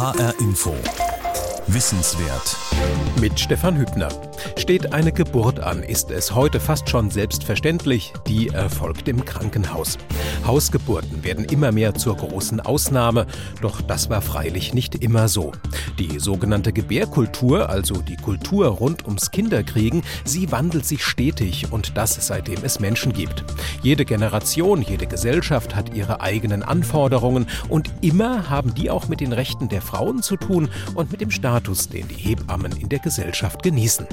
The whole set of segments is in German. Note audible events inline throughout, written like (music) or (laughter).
HR Info. Wissenswert. Mit Stefan Hübner. Steht eine Geburt an, ist es heute fast schon selbstverständlich, die erfolgt im Krankenhaus. Hausgeburten werden immer mehr zur großen Ausnahme, doch das war freilich nicht immer so. Die sogenannte Gebärkultur, also die Kultur rund ums Kinderkriegen, sie wandelt sich stetig und das seitdem es Menschen gibt. Jede Generation, jede Gesellschaft hat ihre eigenen Anforderungen und immer haben die auch mit den Rechten der Frauen zu tun und mit dem Status, den die Hebammen in der Gesellschaft genießen.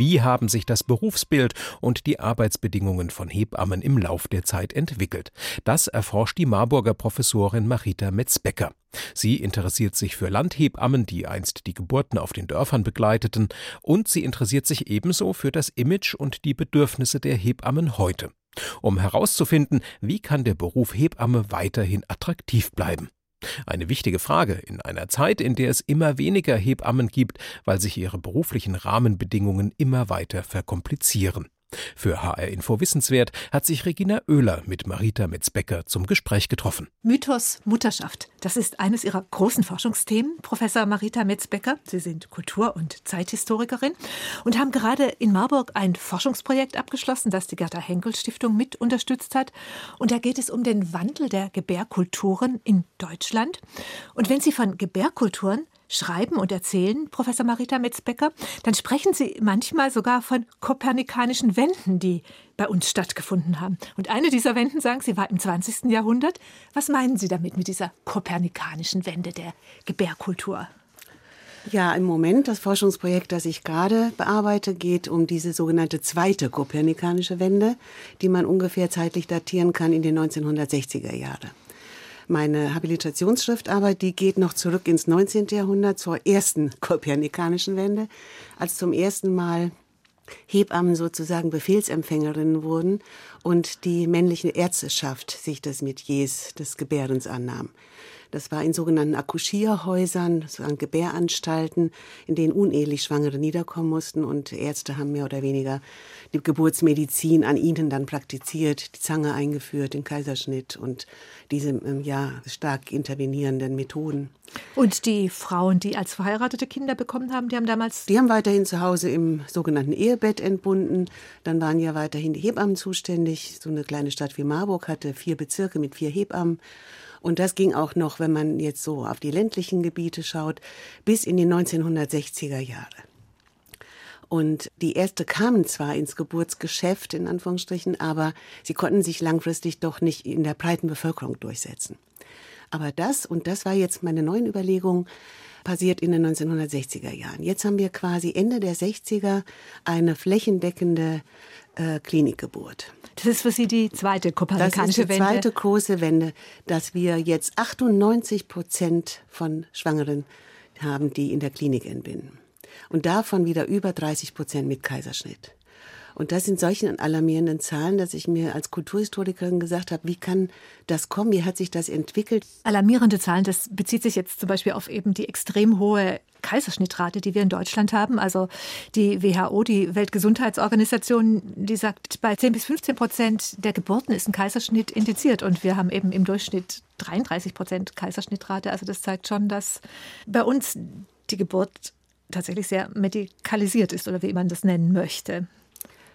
Wie haben sich das Berufsbild und die Arbeitsbedingungen von Hebammen im Lauf der Zeit entwickelt? Das erforscht die Marburger Professorin Marita Metzbecker. Sie interessiert sich für Landhebammen, die einst die Geburten auf den Dörfern begleiteten, und sie interessiert sich ebenso für das Image und die Bedürfnisse der Hebammen heute. Um herauszufinden, wie kann der Beruf Hebamme weiterhin attraktiv bleiben. Eine wichtige Frage in einer Zeit, in der es immer weniger Hebammen gibt, weil sich ihre beruflichen Rahmenbedingungen immer weiter verkomplizieren. Für HR Info Wissenswert hat sich Regina Oehler mit Marita Metzbecker zum Gespräch getroffen. Mythos Mutterschaft, das ist eines ihrer großen Forschungsthemen. Professor Marita Metzbecker, Sie sind Kultur- und Zeithistorikerin und haben gerade in Marburg ein Forschungsprojekt abgeschlossen, das die Gerda Henkel Stiftung mit unterstützt hat. Und da geht es um den Wandel der Gebärkulturen in Deutschland. Und wenn Sie von Gebärkulturen schreiben und erzählen, Professor Marita Metzbecker, dann sprechen Sie manchmal sogar von kopernikanischen Wenden, die bei uns stattgefunden haben. Und eine dieser Wenden, sagen Sie, war im 20. Jahrhundert. Was meinen Sie damit mit dieser kopernikanischen Wende der Gebärkultur? Ja, im Moment, das Forschungsprojekt, das ich gerade bearbeite, geht um diese sogenannte zweite kopernikanische Wende, die man ungefähr zeitlich datieren kann in den 1960er Jahre. Meine Habilitationsschriftarbeit, die geht noch zurück ins 19. Jahrhundert zur ersten (laughs) kopernikanischen Wende, als zum ersten Mal Hebammen sozusagen Befehlsempfängerinnen wurden und die männliche Ärzteschaft sich des Metiers des Gebärens annahm. Das war in sogenannten Akkuschierhäusern, sozusagen Gebäranstalten, in denen unehelich Schwangere niederkommen mussten und Ärzte haben mehr oder weniger die Geburtsmedizin an ihnen dann praktiziert, die Zange eingeführt, den Kaiserschnitt und diese ähm, ja stark intervenierenden Methoden. Und die Frauen, die als verheiratete Kinder bekommen haben, die haben damals. Die haben weiterhin zu Hause im sogenannten Ehebett entbunden. Dann waren ja weiterhin die Hebammen zuständig. So eine kleine Stadt wie Marburg hatte vier Bezirke mit vier Hebammen. Und das ging auch noch, wenn man jetzt so auf die ländlichen Gebiete schaut, bis in die 1960er Jahre. Und die Ärzte kamen zwar ins Geburtsgeschäft, in Anführungsstrichen, aber sie konnten sich langfristig doch nicht in der breiten Bevölkerung durchsetzen. Aber das, und das war jetzt meine neuen Überlegungen, passiert in den 1960er Jahren. Jetzt haben wir quasi Ende der 60er eine flächendeckende äh, Klinikgeburt. Das ist für Sie die zweite kopernikanische Wende? Das ist die zweite große Wende, dass wir jetzt 98 Prozent von Schwangeren haben, die in der Klinik entbinden. Und davon wieder über 30 Prozent mit Kaiserschnitt. Und das sind solche alarmierenden Zahlen, dass ich mir als Kulturhistorikerin gesagt habe, wie kann das kommen? Wie hat sich das entwickelt? Alarmierende Zahlen, das bezieht sich jetzt zum Beispiel auf eben die extrem hohe Kaiserschnittrate, die wir in Deutschland haben. Also die WHO, die Weltgesundheitsorganisation, die sagt, bei 10 bis 15 Prozent der Geburten ist ein Kaiserschnitt indiziert. Und wir haben eben im Durchschnitt 33 Prozent Kaiserschnittrate. Also das zeigt schon, dass bei uns die Geburt tatsächlich sehr medikalisiert ist oder wie man das nennen möchte.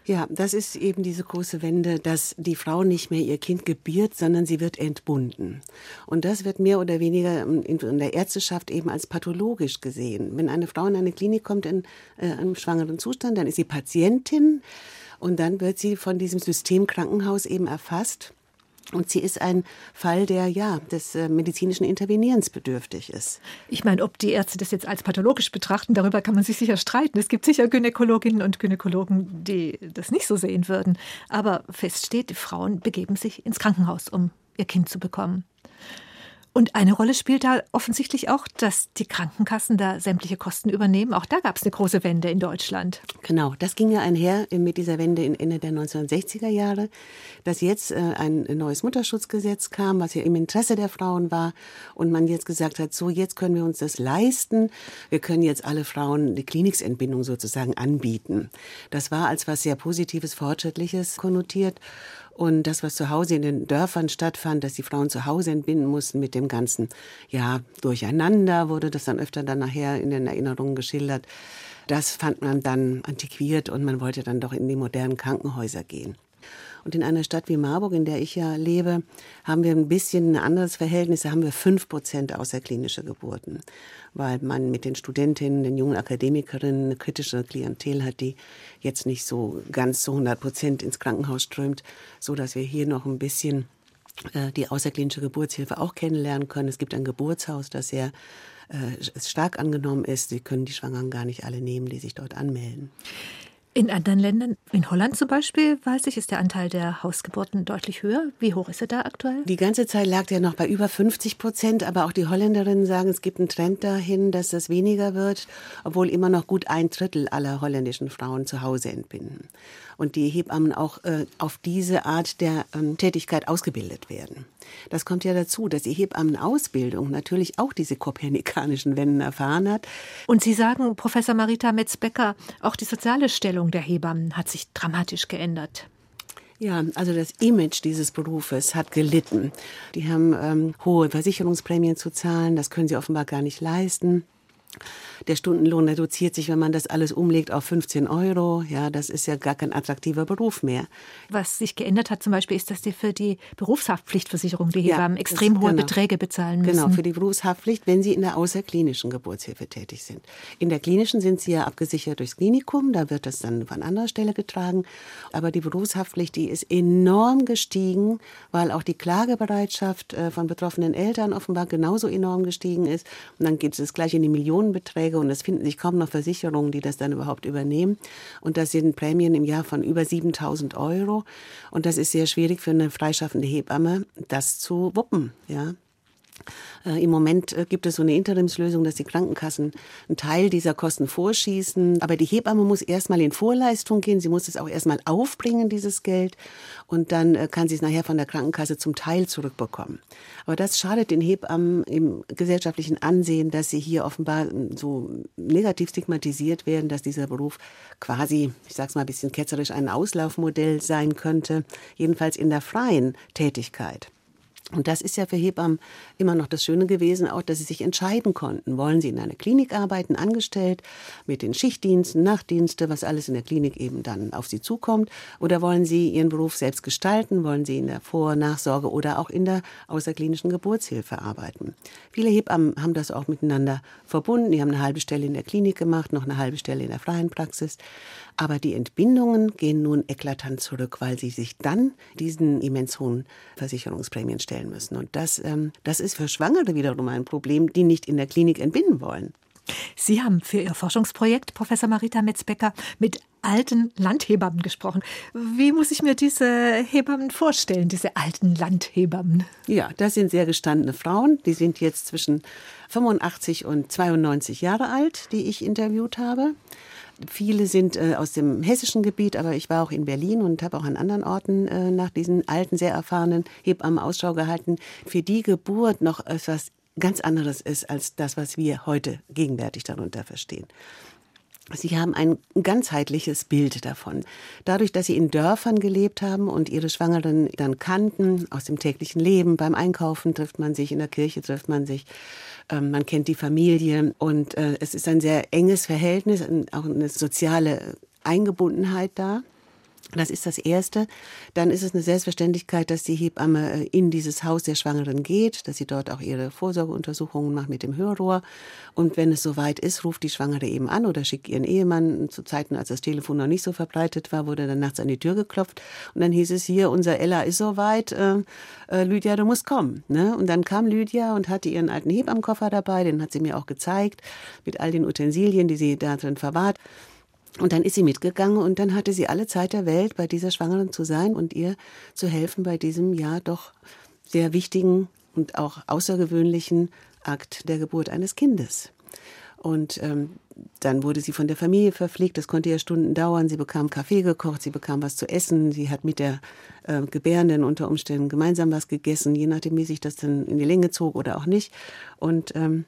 Ja, das ist eben diese große Wende, dass die Frau nicht mehr ihr Kind gebiert, sondern sie wird entbunden. Und das wird mehr oder weniger in der Ärzteschaft eben als pathologisch gesehen. Wenn eine Frau in eine Klinik kommt in äh, einem schwangeren Zustand, dann ist sie Patientin und dann wird sie von diesem System Krankenhaus eben erfasst und sie ist ein Fall, der ja des äh, medizinischen Intervenierens bedürftig ist. Ich meine, ob die Ärzte das jetzt als pathologisch betrachten, darüber kann man sich sicher streiten. Es gibt sicher Gynäkologinnen und Gynäkologen, die das nicht so sehen würden. Aber fest steht, die Frauen begeben sich ins Krankenhaus, um ihr Kind zu bekommen. Und eine Rolle spielt da offensichtlich auch, dass die Krankenkassen da sämtliche Kosten übernehmen. Auch da gab es eine große Wende in Deutschland. Genau, das ging ja einher mit dieser Wende Ende der 1960er Jahre, dass jetzt äh, ein neues Mutterschutzgesetz kam, was ja im Interesse der Frauen war. Und man jetzt gesagt hat, so jetzt können wir uns das leisten. Wir können jetzt alle Frauen die Kliniksentbindung sozusagen anbieten. Das war als was sehr Positives, Fortschrittliches konnotiert. Und das, was zu Hause in den Dörfern stattfand, dass die Frauen zu Hause entbinden mussten mit dem ganzen, ja, Durcheinander, wurde das dann öfter dann nachher in den Erinnerungen geschildert. Das fand man dann antiquiert und man wollte dann doch in die modernen Krankenhäuser gehen. Und in einer Stadt wie Marburg, in der ich ja lebe, haben wir ein bisschen ein anderes Verhältnis. Da haben wir fünf Prozent außerklinische Geburten, weil man mit den Studentinnen, den jungen Akademikerinnen eine kritische Klientel hat, die jetzt nicht so ganz zu 100 Prozent ins Krankenhaus strömt, so dass wir hier noch ein bisschen äh, die außerklinische Geburtshilfe auch kennenlernen können. Es gibt ein Geburtshaus, das sehr äh, stark angenommen ist. Sie können die Schwangeren gar nicht alle nehmen, die sich dort anmelden. In anderen Ländern, in Holland zum Beispiel, weiß ich, ist der Anteil der Hausgeburten deutlich höher. Wie hoch ist er da aktuell? Die ganze Zeit lag der noch bei über 50 Prozent, aber auch die Holländerinnen sagen, es gibt einen Trend dahin, dass das weniger wird, obwohl immer noch gut ein Drittel aller holländischen Frauen zu Hause entbinden. Und die Hebammen auch äh, auf diese Art der ähm, Tätigkeit ausgebildet werden. Das kommt ja dazu, dass die Hebammenausbildung natürlich auch diese kopernikanischen Wenden erfahren hat. Und Sie sagen, Professor Marita Metzbecker, auch die soziale Stellung der Hebammen hat sich dramatisch geändert. Ja, also das Image dieses Berufes hat gelitten. Die haben ähm, hohe Versicherungsprämien zu zahlen, das können sie offenbar gar nicht leisten. Der Stundenlohn reduziert sich, wenn man das alles umlegt, auf 15 Euro. Ja, das ist ja gar kein attraktiver Beruf mehr. Was sich geändert hat zum Beispiel, ist, dass die für die Berufshaftpflichtversicherung die Hebammen ja, extrem hohe genau. Beträge bezahlen müssen. Genau, für die Berufshaftpflicht, wenn sie in der außerklinischen Geburtshilfe tätig sind. In der klinischen sind sie ja abgesichert durchs Klinikum, da wird das dann von anderer Stelle getragen. Aber die Berufshaftpflicht, die ist enorm gestiegen, weil auch die Klagebereitschaft äh, von betroffenen Eltern offenbar genauso enorm gestiegen ist. Und dann geht es gleich in die Millionenbeträge. Und es finden sich kaum noch Versicherungen, die das dann überhaupt übernehmen. Und das sind Prämien im Jahr von über 7000 Euro. Und das ist sehr schwierig für eine freischaffende Hebamme, das zu wuppen. Ja. Äh, Im Moment äh, gibt es so eine Interimslösung, dass die Krankenkassen einen Teil dieser Kosten vorschießen. Aber die Hebamme muss erstmal in Vorleistung gehen. Sie muss es auch erstmal aufbringen, dieses Geld. Und dann äh, kann sie es nachher von der Krankenkasse zum Teil zurückbekommen. Aber das schadet den Hebammen im gesellschaftlichen Ansehen, dass sie hier offenbar so negativ stigmatisiert werden, dass dieser Beruf quasi, ich sag's mal ein bisschen ketzerisch, ein Auslaufmodell sein könnte. Jedenfalls in der freien Tätigkeit. Und das ist ja für Hebammen immer noch das Schöne gewesen, auch dass sie sich entscheiden konnten. Wollen sie in einer Klinik arbeiten, angestellt, mit den Schichtdiensten, Nachtdienste, was alles in der Klinik eben dann auf sie zukommt? Oder wollen sie ihren Beruf selbst gestalten? Wollen sie in der Vor-, Nachsorge oder auch in der außerklinischen Geburtshilfe arbeiten? Viele Hebammen haben das auch miteinander verbunden. Die haben eine halbe Stelle in der Klinik gemacht, noch eine halbe Stelle in der freien Praxis. Aber die Entbindungen gehen nun eklatant zurück, weil sie sich dann diesen immens hohen Versicherungsprämien stellen müssen. Und das, ähm, das ist für Schwangere wiederum ein Problem, die nicht in der Klinik entbinden wollen. Sie haben für Ihr Forschungsprojekt, Professor Marita Metzbecker, mit alten Landhebammen gesprochen. Wie muss ich mir diese Hebammen vorstellen, diese alten Landhebammen? Ja, das sind sehr gestandene Frauen. Die sind jetzt zwischen 85 und 92 Jahre alt, die ich interviewt habe. Viele sind äh, aus dem hessischen Gebiet, aber ich war auch in Berlin und habe auch an anderen Orten äh, nach diesen alten, sehr erfahrenen Hebammen Ausschau gehalten. Für die Geburt noch etwas ganz anderes ist als das, was wir heute gegenwärtig darunter verstehen. Sie haben ein ganzheitliches Bild davon. Dadurch, dass Sie in Dörfern gelebt haben und Ihre Schwangeren dann kannten aus dem täglichen Leben, beim Einkaufen trifft man sich, in der Kirche trifft man sich, ähm, man kennt die Familie und äh, es ist ein sehr enges Verhältnis, auch eine soziale Eingebundenheit da. Das ist das Erste. Dann ist es eine Selbstverständlichkeit, dass die Hebamme äh, in dieses Haus der Schwangeren geht, dass sie dort auch ihre Vorsorgeuntersuchungen macht mit dem Hörrohr. Und wenn es soweit ist, ruft die Schwangere eben an oder schickt ihren Ehemann. Zu Zeiten, als das Telefon noch nicht so verbreitet war, wurde dann nachts an die Tür geklopft. Und dann hieß es hier, unser Ella ist soweit. Äh, äh, Lydia, du musst kommen. Ne? Und dann kam Lydia und hatte ihren alten Hebammenkoffer dabei. Den hat sie mir auch gezeigt mit all den Utensilien, die sie da drin verwahrt. Und dann ist sie mitgegangen und dann hatte sie alle Zeit der Welt, bei dieser Schwangeren zu sein und ihr zu helfen bei diesem ja doch sehr wichtigen und auch außergewöhnlichen Akt der Geburt eines Kindes. Und ähm, dann wurde sie von der Familie verpflegt. Das konnte ja Stunden dauern. Sie bekam Kaffee gekocht, sie bekam was zu essen. Sie hat mit der äh, Gebärenden unter Umständen gemeinsam was gegessen, je nachdem, wie sich das dann in die Länge zog oder auch nicht. Und ähm,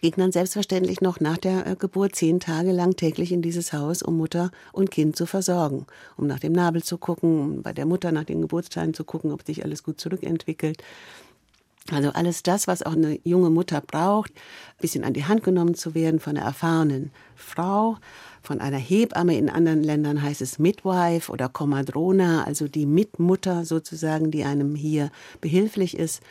ging dann selbstverständlich noch nach der äh, Geburt zehn Tage lang täglich in dieses Haus, um Mutter und Kind zu versorgen, um nach dem Nabel zu gucken, um bei der Mutter nach den Geburtsteilen zu gucken, ob sich alles gut zurückentwickelt. Also alles das, was auch eine junge Mutter braucht, ein bisschen an die Hand genommen zu werden von einer erfahrenen Frau, von einer Hebamme. In anderen Ländern heißt es Midwife oder Comadrona, also die Mitmutter sozusagen, die einem hier behilflich ist.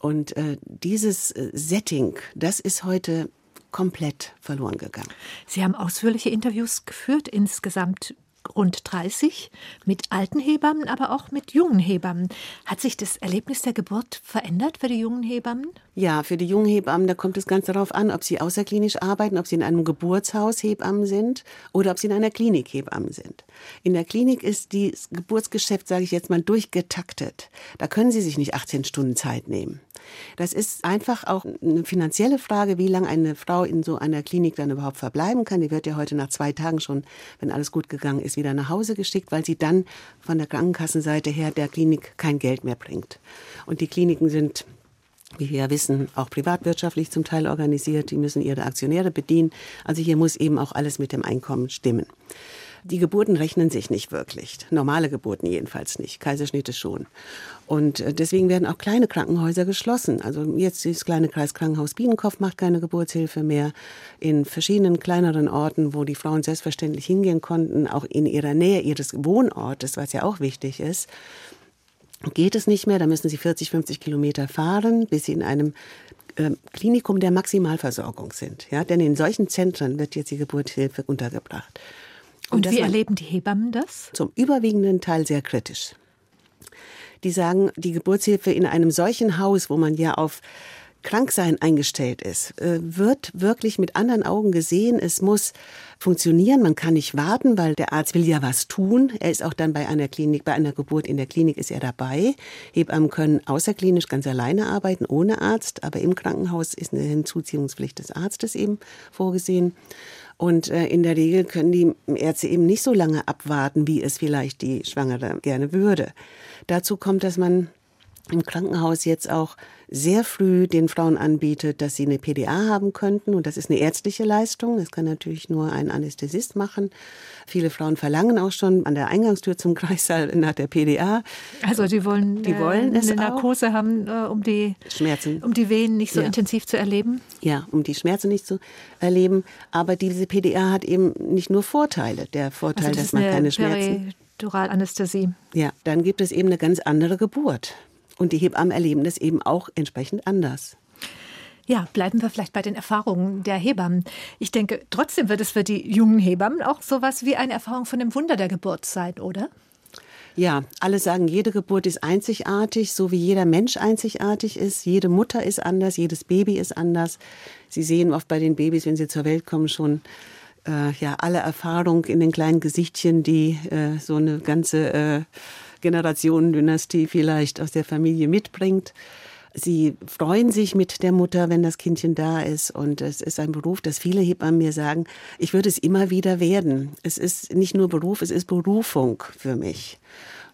Und äh, dieses äh, Setting, das ist heute komplett verloren gegangen. Sie haben ausführliche Interviews geführt, insgesamt rund 30 mit alten Hebammen, aber auch mit jungen Hebammen. Hat sich das Erlebnis der Geburt verändert für die jungen Hebammen? Ja, für die jungen Hebammen, da kommt es ganz darauf an, ob sie außerklinisch arbeiten, ob sie in einem Geburtshaus Hebammen sind oder ob sie in einer Klinik Hebammen sind. In der Klinik ist das Geburtsgeschäft, sage ich jetzt mal, durchgetaktet. Da können sie sich nicht 18 Stunden Zeit nehmen. Das ist einfach auch eine finanzielle Frage, wie lange eine Frau in so einer Klinik dann überhaupt verbleiben kann. Die wird ja heute nach zwei Tagen schon, wenn alles gut gegangen ist, wieder nach Hause geschickt, weil sie dann von der Krankenkassenseite her der Klinik kein Geld mehr bringt. Und die Kliniken sind wie wir ja wissen, auch privatwirtschaftlich zum Teil organisiert. Die müssen ihre Aktionäre bedienen. Also hier muss eben auch alles mit dem Einkommen stimmen. Die Geburten rechnen sich nicht wirklich. Normale Geburten jedenfalls nicht. Kaiserschnitte schon. Und äh, deswegen werden auch kleine Krankenhäuser geschlossen. Also jetzt das kleine Kreiskrankenhaus Biedenkopf macht keine Geburtshilfe mehr. In verschiedenen kleineren Orten, wo die Frauen selbstverständlich hingehen konnten, auch in ihrer Nähe ihres Wohnortes, was ja auch wichtig ist, geht es nicht mehr. Da müssen sie 40, 50 Kilometer fahren, bis sie in einem äh, Klinikum der Maximalversorgung sind. Ja, denn in solchen Zentren wird jetzt die Geburtshilfe untergebracht. Und, Und wie erleben die Hebammen das? Zum überwiegenden Teil sehr kritisch. Die sagen, die Geburtshilfe in einem solchen Haus, wo man ja auf Kranksein eingestellt ist, äh, wird wirklich mit anderen Augen gesehen. Es muss funktionieren. Man kann nicht warten, weil der Arzt will ja was tun. Er ist auch dann bei einer Klinik, bei einer Geburt in der Klinik ist er dabei. Hebammen können außerklinisch ganz alleine arbeiten, ohne Arzt. Aber im Krankenhaus ist eine Hinzuziehungspflicht des Arztes eben vorgesehen. Und äh, in der Regel können die Ärzte eben nicht so lange abwarten, wie es vielleicht die Schwangere gerne würde. Dazu kommt, dass man im Krankenhaus jetzt auch sehr früh den Frauen anbietet, dass sie eine PDA haben könnten. Und das ist eine ärztliche Leistung. Das kann natürlich nur ein Anästhesist machen. Viele Frauen verlangen auch schon an der Eingangstür zum Kreissaal nach der PDA. Also die wollen, die wollen äh, eine Narkose auch. haben, äh, um die Schmerzen, um die Wehen nicht so ja. intensiv zu erleben. Ja, um die Schmerzen nicht zu erleben. Aber diese PDA hat eben nicht nur Vorteile. Der Vorteil, also das dass man keine Schmerzen. Periduralanästhesie. Ja, dann gibt es eben eine ganz andere Geburt. Und die Hebammen erleben das eben auch entsprechend anders. Ja, bleiben wir vielleicht bei den Erfahrungen der Hebammen. Ich denke, trotzdem wird es für die jungen Hebammen auch sowas wie eine Erfahrung von dem Wunder der Geburt sein, oder? Ja, alle sagen, jede Geburt ist einzigartig, so wie jeder Mensch einzigartig ist. Jede Mutter ist anders, jedes Baby ist anders. Sie sehen oft bei den Babys, wenn sie zur Welt kommen, schon äh, ja alle Erfahrung in den kleinen Gesichtchen, die äh, so eine ganze äh, Generationendynastie vielleicht aus der Familie mitbringt. Sie freuen sich mit der Mutter, wenn das Kindchen da ist. Und es ist ein Beruf, dass viele Hebammen mir sagen, ich würde es immer wieder werden. Es ist nicht nur Beruf, es ist Berufung für mich.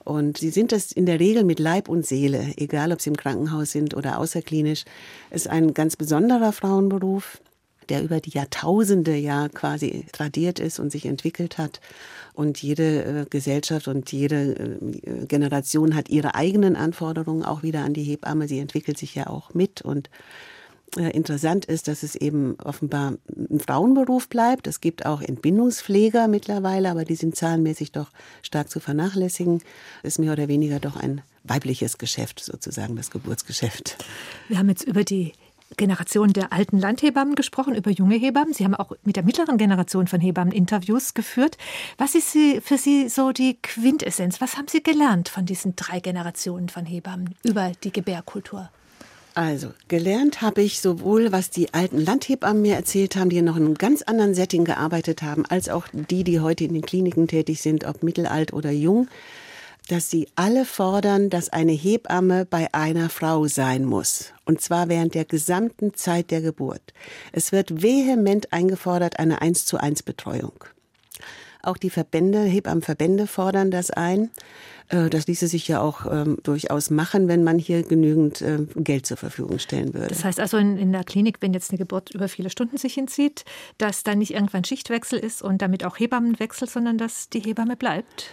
Und sie sind das in der Regel mit Leib und Seele, egal ob sie im Krankenhaus sind oder außerklinisch. Es ist ein ganz besonderer Frauenberuf, der über die Jahrtausende ja quasi tradiert ist und sich entwickelt hat. Und jede äh, Gesellschaft und jede äh, Generation hat ihre eigenen Anforderungen auch wieder an die Hebamme. Sie entwickelt sich ja auch mit. Und äh, interessant ist, dass es eben offenbar ein Frauenberuf bleibt. Es gibt auch Entbindungspfleger mittlerweile, aber die sind zahlenmäßig doch stark zu vernachlässigen. Ist mehr oder weniger doch ein weibliches Geschäft, sozusagen das Geburtsgeschäft. Wir haben jetzt über die Generation der alten Landhebammen gesprochen, über junge Hebammen. Sie haben auch mit der mittleren Generation von Hebammen Interviews geführt. Was ist für Sie so die Quintessenz? Was haben Sie gelernt von diesen drei Generationen von Hebammen über die Gebärkultur? Also, gelernt habe ich sowohl, was die alten Landhebammen mir erzählt haben, die noch in einem ganz anderen Setting gearbeitet haben, als auch die, die heute in den Kliniken tätig sind, ob mittelalt oder jung dass sie alle fordern, dass eine Hebamme bei einer Frau sein muss. Und zwar während der gesamten Zeit der Geburt. Es wird vehement eingefordert eine 1 zu 1 Betreuung. Auch die Verbände, Hebammenverbände fordern das ein. Äh, das ließe sich ja auch ähm, durchaus machen, wenn man hier genügend äh, Geld zur Verfügung stellen würde. Das heißt also in, in der Klinik, wenn jetzt eine Geburt über viele Stunden sich hinzieht, dass dann nicht irgendwann Schichtwechsel ist und damit auch Hebammenwechsel, sondern dass die Hebamme bleibt?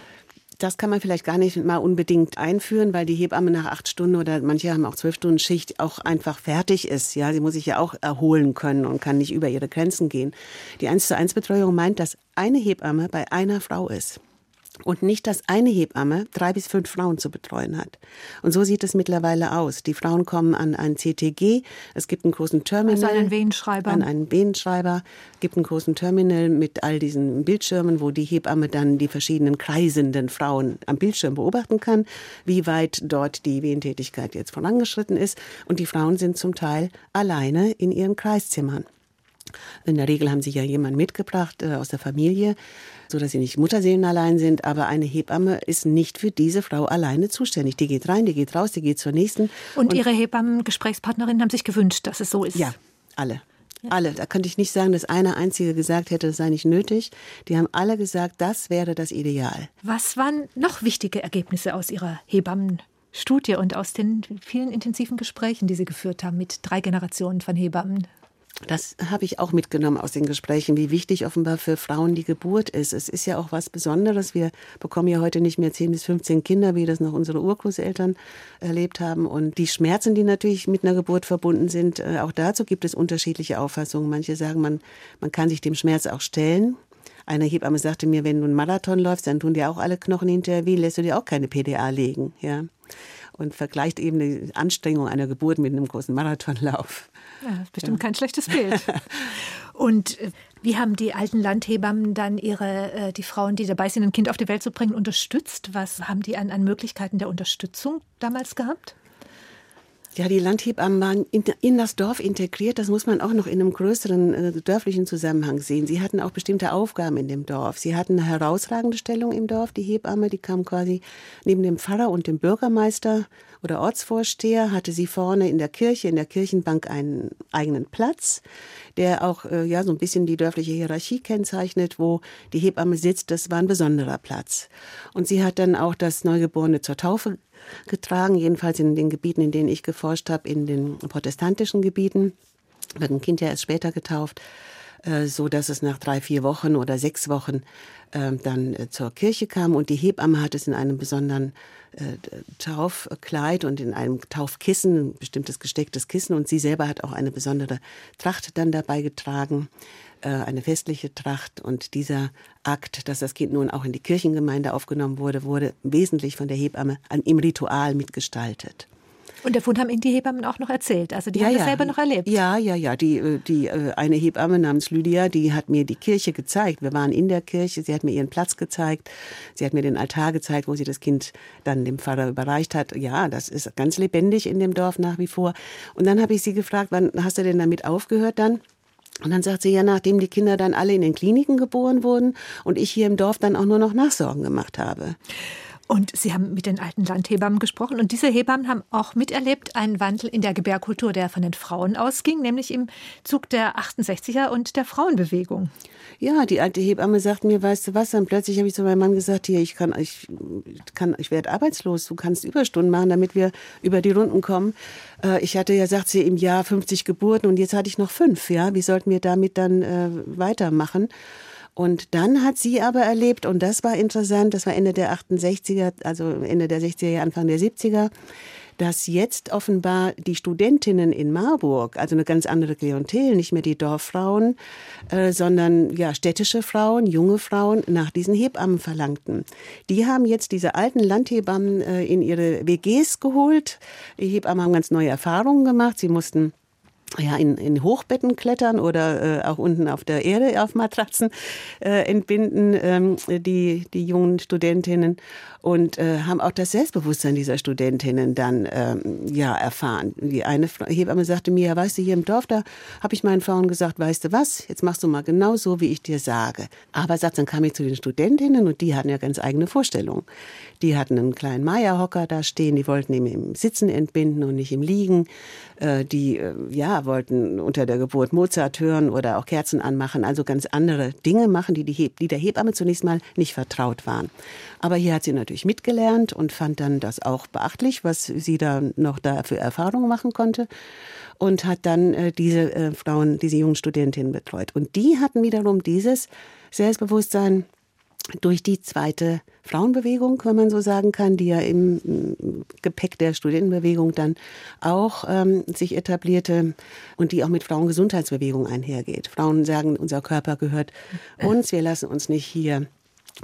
Das kann man vielleicht gar nicht mal unbedingt einführen, weil die Hebamme nach acht Stunden oder manche haben auch zwölf Stunden Schicht auch einfach fertig ist. Ja, sie muss sich ja auch erholen können und kann nicht über ihre Grenzen gehen. Die 1 zu 1 Betreuung meint, dass eine Hebamme bei einer Frau ist und nicht, dass eine Hebamme drei bis fünf Frauen zu betreuen hat. Und so sieht es mittlerweile aus. Die Frauen kommen an ein CTG, es gibt einen großen Terminal. Also einen Venenschreiber. An einen Venenschreiber, gibt einen großen Terminal mit all diesen Bildschirmen, wo die Hebamme dann die verschiedenen kreisenden Frauen am Bildschirm beobachten kann, wie weit dort die Wehentätigkeit jetzt vorangeschritten ist. Und die Frauen sind zum Teil alleine in ihren Kreiszimmern. In der Regel haben sie ja jemanden mitgebracht äh, aus der Familie, so dass sie nicht Mutterseelen allein sind. Aber eine Hebamme ist nicht für diese Frau alleine zuständig. Die geht rein, die geht raus, die geht zur nächsten. Und, und ihre Hebammen-Gesprächspartnerinnen haben sich gewünscht, dass es so ist. Ja, alle. Alle. Da könnte ich nicht sagen, dass eine einzige gesagt hätte, das sei nicht nötig. Die haben alle gesagt, das wäre das Ideal. Was waren noch wichtige Ergebnisse aus Ihrer Hebammenstudie und aus den vielen intensiven Gesprächen, die Sie geführt haben mit drei Generationen von Hebammen? Das habe ich auch mitgenommen aus den Gesprächen, wie wichtig offenbar für Frauen die Geburt ist. Es ist ja auch was Besonderes. Wir bekommen ja heute nicht mehr 10 bis 15 Kinder, wie das noch unsere Urgroßeltern erlebt haben. Und die Schmerzen, die natürlich mit einer Geburt verbunden sind, äh, auch dazu gibt es unterschiedliche Auffassungen. Manche sagen, man, man kann sich dem Schmerz auch stellen. Eine Hebamme sagte mir, wenn du einen Marathon läufst, dann tun dir auch alle Knochen hinterher weh, lässt du dir auch keine PDA legen. Ja und vergleicht eben die Anstrengung einer Geburt mit einem großen Marathonlauf. Ja, bestimmt ja. kein schlechtes Bild. (laughs) Und äh, wie haben die alten Landhebammen dann ihre, äh, die Frauen, die dabei sind, ein Kind auf die Welt zu bringen, unterstützt? Was haben die an, an Möglichkeiten der Unterstützung damals gehabt? Ja, die Landhebammen waren in, in, das Dorf integriert. Das muss man auch noch in einem größeren äh, dörflichen Zusammenhang sehen. Sie hatten auch bestimmte Aufgaben in dem Dorf. Sie hatten eine herausragende Stellung im Dorf. Die Hebamme, die kam quasi neben dem Pfarrer und dem Bürgermeister oder Ortsvorsteher, hatte sie vorne in der Kirche, in der Kirchenbank einen eigenen Platz, der auch äh, ja so ein bisschen die dörfliche Hierarchie kennzeichnet, wo die Hebamme sitzt. Das war ein besonderer Platz. Und sie hat dann auch das Neugeborene zur Taufe getragen, jedenfalls in den Gebieten, in denen ich geforscht habe, in den protestantischen Gebieten. Wird ein Kind ja erst später getauft, so dass es nach drei, vier Wochen oder sechs Wochen äh, dann äh, zur Kirche kam und die Hebamme hat es in einem besonderen Taufkleid und in einem Taufkissen, ein bestimmtes gestecktes Kissen und sie selber hat auch eine besondere Tracht dann dabei getragen. Äh, eine festliche Tracht und dieser Akt, dass das Kind nun auch in die Kirchengemeinde aufgenommen wurde, wurde wesentlich von der Hebamme im Ritual mitgestaltet. Und davon haben Ihnen die Hebammen auch noch erzählt. Also die ja, haben das ja. selber noch erlebt. Ja, ja, ja. Die, äh, die äh, eine Hebamme namens Lydia, die hat mir die Kirche gezeigt. Wir waren in der Kirche. Sie hat mir ihren Platz gezeigt. Sie hat mir den Altar gezeigt, wo sie das Kind dann dem Pfarrer überreicht hat. Ja, das ist ganz lebendig in dem Dorf nach wie vor. Und dann habe ich sie gefragt, wann hast du denn damit aufgehört dann? Und dann sagt sie ja, nachdem die Kinder dann alle in den Kliniken geboren wurden und ich hier im Dorf dann auch nur noch Nachsorgen gemacht habe. Und Sie haben mit den alten Landhebammen gesprochen und diese Hebammen haben auch miterlebt einen Wandel in der Gebärkultur, der von den Frauen ausging, nämlich im Zug der 68er und der Frauenbewegung. Ja, die alte Hebamme sagt mir, weißt du was? Dann plötzlich habe ich zu meinem Mann gesagt, hier, ich kann, ich kann, ich werde arbeitslos. Du kannst Überstunden machen, damit wir über die Runden kommen. Äh, ich hatte ja, sagt sie, im Jahr 50 Geburten und jetzt hatte ich noch fünf. Ja, wie sollten wir damit dann äh, weitermachen? Und dann hat sie aber erlebt, und das war interessant, das war Ende der 68er, also Ende der 60er, Anfang der 70er, dass jetzt offenbar die Studentinnen in Marburg, also eine ganz andere Klientel, nicht mehr die Dorffrauen, äh, sondern ja städtische Frauen, junge Frauen nach diesen Hebammen verlangten. Die haben jetzt diese alten Landhebammen äh, in ihre WGs geholt. Die Hebammen haben ganz neue Erfahrungen gemacht. Sie mussten ja, in, in Hochbetten klettern oder äh, auch unten auf der Erde auf Matratzen äh, entbinden, ähm, die, die jungen Studentinnen und äh, haben auch das Selbstbewusstsein dieser Studentinnen dann ähm, ja erfahren. Die eine Hebamme sagte mir, ja, weißt du, hier im Dorf, da habe ich meinen Frauen gesagt, weißt du was, jetzt machst du mal genau so, wie ich dir sage. Aber sagt, dann kam ich zu den Studentinnen und die hatten ja ganz eigene Vorstellungen. Die hatten einen kleinen Meierhocker da stehen, die wollten ihn im Sitzen entbinden und nicht im Liegen. Äh, die äh, ja wollten unter der Geburt Mozart hören oder auch Kerzen anmachen, also ganz andere Dinge machen, die, die, Heb die der Hebamme zunächst mal nicht vertraut waren. Aber hier hat sie natürlich mitgelernt und fand dann das auch beachtlich, was sie da noch da für Erfahrungen machen konnte und hat dann äh, diese äh, Frauen, diese jungen Studentinnen betreut. Und die hatten wiederum dieses Selbstbewusstsein, durch die zweite Frauenbewegung, wenn man so sagen kann, die ja im Gepäck der Studentenbewegung dann auch ähm, sich etablierte und die auch mit Frauengesundheitsbewegung einhergeht. Frauen sagen, unser Körper gehört uns, wir lassen uns nicht hier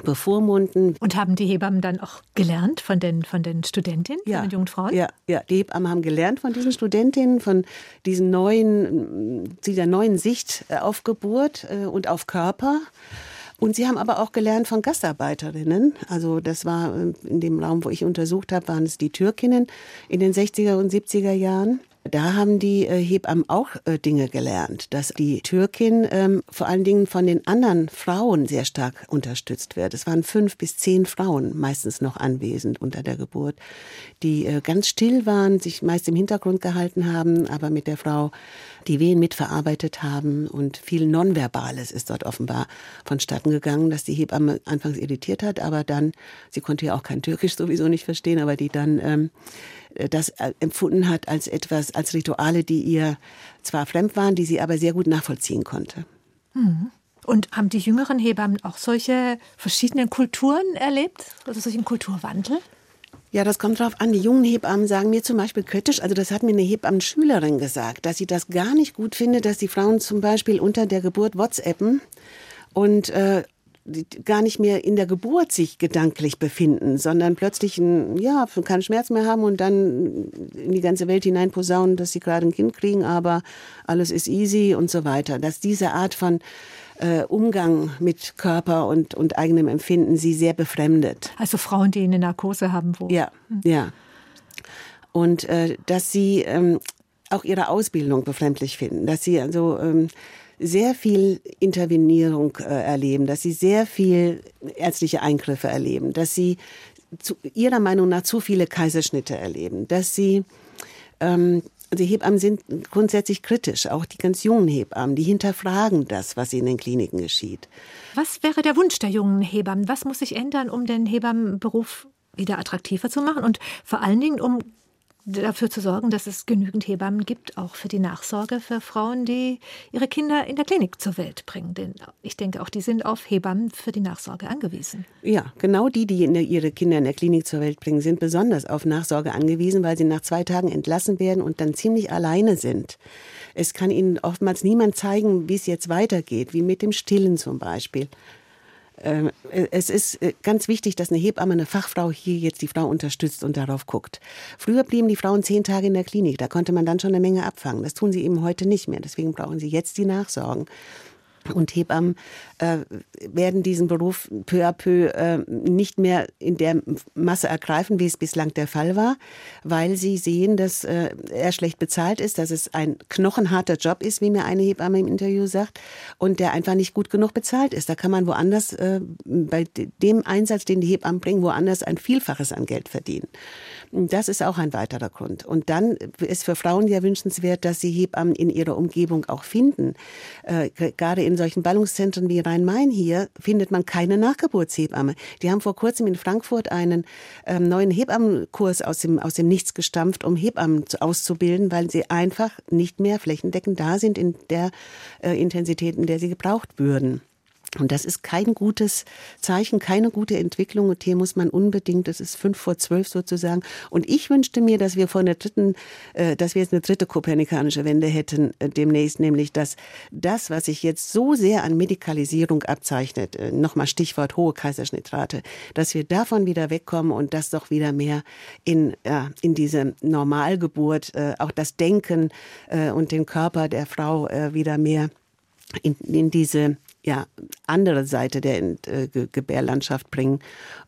bevormunden. Und haben die Hebammen dann auch gelernt von den, von den Studentinnen, ja, von den jungen Frauen? Ja, ja, die Hebammen haben gelernt von diesen Studentinnen, von diesen neuen, dieser neuen Sicht auf Geburt äh, und auf Körper. Und sie haben aber auch gelernt von Gastarbeiterinnen. Also das war äh, in dem Raum, wo ich untersucht habe, waren es die Türkinnen in den 60er und 70er Jahren. Da haben die äh, Hebammen auch äh, Dinge gelernt, dass die Türkin ähm, vor allen Dingen von den anderen Frauen sehr stark unterstützt wird. Es waren fünf bis zehn Frauen meistens noch anwesend unter der Geburt, die äh, ganz still waren, sich meist im Hintergrund gehalten haben, aber mit der Frau die Wehen mitverarbeitet haben und viel Nonverbales ist dort offenbar vonstatten gegangen, dass die Hebamme anfangs irritiert hat, aber dann, sie konnte ja auch kein Türkisch sowieso nicht verstehen, aber die dann ähm, äh, das äh, empfunden hat als etwas, als Rituale, die ihr zwar fremd waren, die sie aber sehr gut nachvollziehen konnte. Mhm. Und haben die jüngeren Hebammen auch solche verschiedenen Kulturen erlebt, also solchen Kulturwandel? Ja, das kommt drauf an. Die jungen Hebammen sagen mir zum Beispiel kritisch, also das hat mir eine Hebammen-Schülerin gesagt, dass sie das gar nicht gut findet, dass die Frauen zum Beispiel unter der Geburt WhatsAppen und äh, gar nicht mehr in der Geburt sich gedanklich befinden, sondern plötzlich ein, ja, keinen Schmerz mehr haben und dann in die ganze Welt hinein posaunen, dass sie gerade ein Kind kriegen, aber alles ist easy und so weiter. Dass diese Art von äh, Umgang mit Körper und, und eigenem Empfinden sie sehr befremdet. Also Frauen, die eine Narkose haben, wo? Ja, hm. ja. Und äh, dass sie ähm, auch ihre Ausbildung befremdlich finden, dass sie also ähm, sehr viel Intervenierung äh, erleben, dass sie sehr viel ärztliche Eingriffe erleben, dass sie zu, ihrer Meinung nach zu viele Kaiserschnitte erleben, dass sie ähm, die Hebammen sind grundsätzlich kritisch, auch die ganz jungen Hebammen, die hinterfragen das, was in den Kliniken geschieht. Was wäre der Wunsch der jungen Hebammen? Was muss sich ändern, um den Hebammenberuf wieder attraktiver zu machen und vor allen Dingen, um dafür zu sorgen, dass es genügend Hebammen gibt, auch für die Nachsorge für Frauen, die ihre Kinder in der Klinik zur Welt bringen. Denn ich denke, auch die sind auf Hebammen für die Nachsorge angewiesen. Ja, genau die, die ihre Kinder in der Klinik zur Welt bringen, sind besonders auf Nachsorge angewiesen, weil sie nach zwei Tagen entlassen werden und dann ziemlich alleine sind. Es kann ihnen oftmals niemand zeigen, wie es jetzt weitergeht, wie mit dem Stillen zum Beispiel. Ähm, es ist äh, ganz wichtig, dass eine Hebamme, eine Fachfrau hier jetzt die Frau unterstützt und darauf guckt. Früher blieben die Frauen zehn Tage in der Klinik. Da konnte man dann schon eine Menge abfangen. Das tun sie eben heute nicht mehr. Deswegen brauchen sie jetzt die Nachsorgen. Und Hebammen äh, werden diesen Beruf peu à peu äh, nicht mehr in der Masse ergreifen, wie es bislang der Fall war, weil sie sehen, dass äh, er schlecht bezahlt ist, dass es ein knochenharter Job ist, wie mir eine Hebamme im Interview sagt, und der einfach nicht gut genug bezahlt ist. Da kann man woanders äh, bei dem Einsatz, den die Hebammen bringen, woanders ein Vielfaches an Geld verdienen. Das ist auch ein weiterer Grund. Und dann ist für Frauen ja wünschenswert, dass sie Hebammen in ihrer Umgebung auch finden. Äh, gerade in solchen Ballungszentren wie Rhein-Main hier findet man keine Nachgeburtshebamme. Die haben vor kurzem in Frankfurt einen ähm, neuen Hebammenkurs aus dem, aus dem Nichts gestampft, um Hebammen auszubilden, weil sie einfach nicht mehr flächendeckend da sind in der äh, Intensität, in der sie gebraucht würden. Und das ist kein gutes Zeichen, keine gute Entwicklung. Und hier muss man unbedingt, das ist fünf vor zwölf sozusagen. Und ich wünschte mir, dass wir von der dritten, äh, dass wir jetzt eine dritte kopernikanische Wende hätten äh, demnächst, nämlich dass das, was sich jetzt so sehr an Medikalisierung abzeichnet, äh, nochmal Stichwort hohe Kaiserschnittrate, dass wir davon wieder wegkommen und das doch wieder mehr in, in diese Normalgeburt, auch das Denken und den Körper der Frau wieder mehr in, in diese ja, andere Seite der äh, Gebärlandschaft bringen.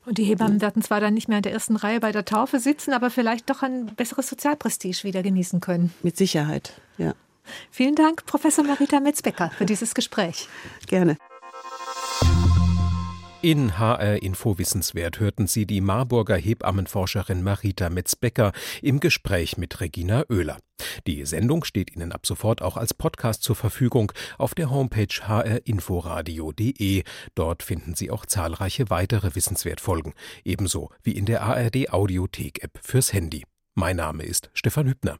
Und die Hebammen werden zwar dann nicht mehr in der ersten Reihe bei der Taufe sitzen, aber vielleicht doch ein besseres Sozialprestige wieder genießen können. Mit Sicherheit, ja. Vielen Dank, Professor Marita Metzbecker, für dieses Gespräch. Gerne. In HR Info Wissenswert hörten Sie die Marburger Hebammenforscherin Marita Metzbecker im Gespräch mit Regina Oehler. Die Sendung steht Ihnen ab sofort auch als Podcast zur Verfügung auf der Homepage hrinforadio.de. Dort finden Sie auch zahlreiche weitere Wissenswertfolgen, ebenso wie in der ARD Audiothek App fürs Handy. Mein Name ist Stefan Hübner.